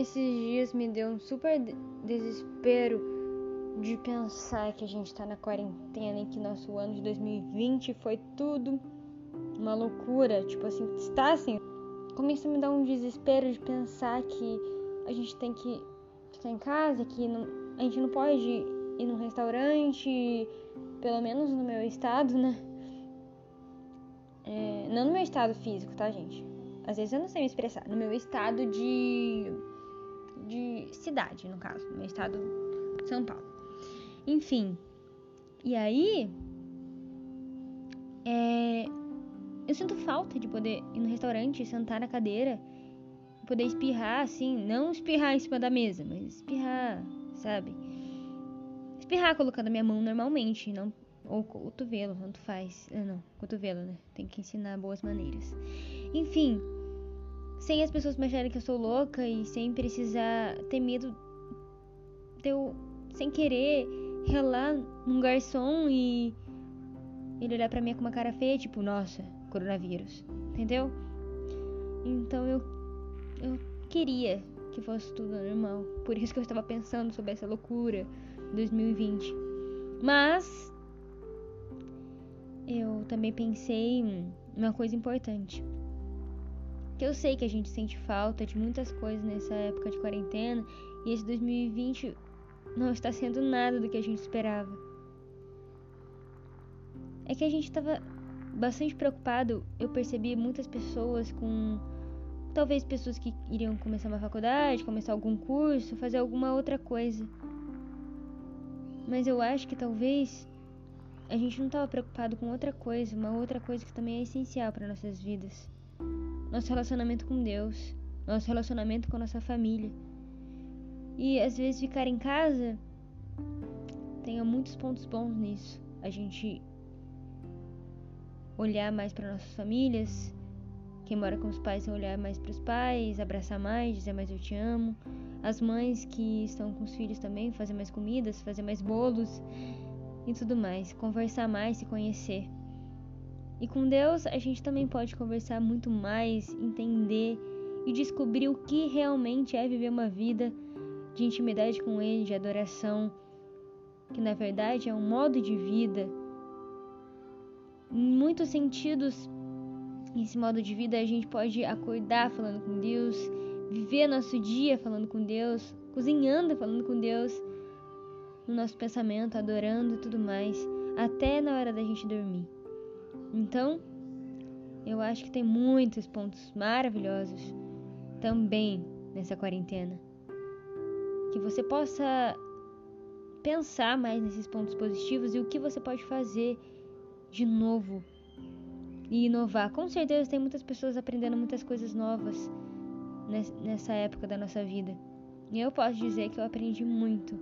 esses dias me deu um super desespero de pensar que a gente tá na quarentena e que nosso ano de 2020 foi tudo uma loucura, tipo assim, está assim. Começa a me dar um desespero de pensar que a gente tem que ficar em casa, que não, a gente não pode ir num restaurante, pelo menos no meu estado, né? É, não no meu estado físico, tá, gente? Às vezes eu não sei me expressar. No meu estado de. De cidade, no caso. No meu estado São Paulo. Enfim. E aí. É, eu sinto falta de poder ir no restaurante, sentar na cadeira, poder espirrar assim, não espirrar em cima da mesa, mas espirrar, sabe? Espirrar colocando a minha mão normalmente, não ou cotovelo, tanto faz. Ah, não, cotovelo, né? Tem que ensinar boas maneiras. Enfim, sem as pessoas me acharem que eu sou louca e sem precisar ter medo de eu, sem querer, relar num garçom e ele olhar pra mim com uma cara feia, tipo, nossa, coronavírus. Entendeu? Então eu, eu queria que fosse tudo normal. Por isso que eu estava pensando sobre essa loucura 2020. Mas eu também pensei uma coisa importante. Que eu sei que a gente sente falta de muitas coisas nessa época de quarentena e esse 2020 não está sendo nada do que a gente esperava. É que a gente estava bastante preocupado. Eu percebi muitas pessoas com talvez pessoas que iriam começar uma faculdade, começar algum curso, fazer alguma outra coisa. Mas eu acho que talvez a gente não estava preocupado com outra coisa, uma outra coisa que também é essencial para nossas vidas. Nosso relacionamento com Deus, nosso relacionamento com a nossa família. E às vezes ficar em casa tem muitos pontos bons nisso. A gente olhar mais para nossas famílias, quem mora com os pais olhar mais para os pais, abraçar mais, dizer mais eu te amo. As mães que estão com os filhos também, fazer mais comidas, fazer mais bolos e tudo mais, conversar mais, se conhecer. E com Deus a gente também pode conversar muito mais, entender e descobrir o que realmente é viver uma vida de intimidade com Ele, de adoração, que na verdade é um modo de vida. Em muitos sentidos, esse modo de vida a gente pode acordar falando com Deus, viver nosso dia falando com Deus, cozinhando falando com Deus, no nosso pensamento, adorando e tudo mais, até na hora da gente dormir. Então, eu acho que tem muitos pontos maravilhosos também nessa quarentena. Que você possa pensar mais nesses pontos positivos e o que você pode fazer de novo e inovar. Com certeza tem muitas pessoas aprendendo muitas coisas novas nessa época da nossa vida. E eu posso dizer que eu aprendi muito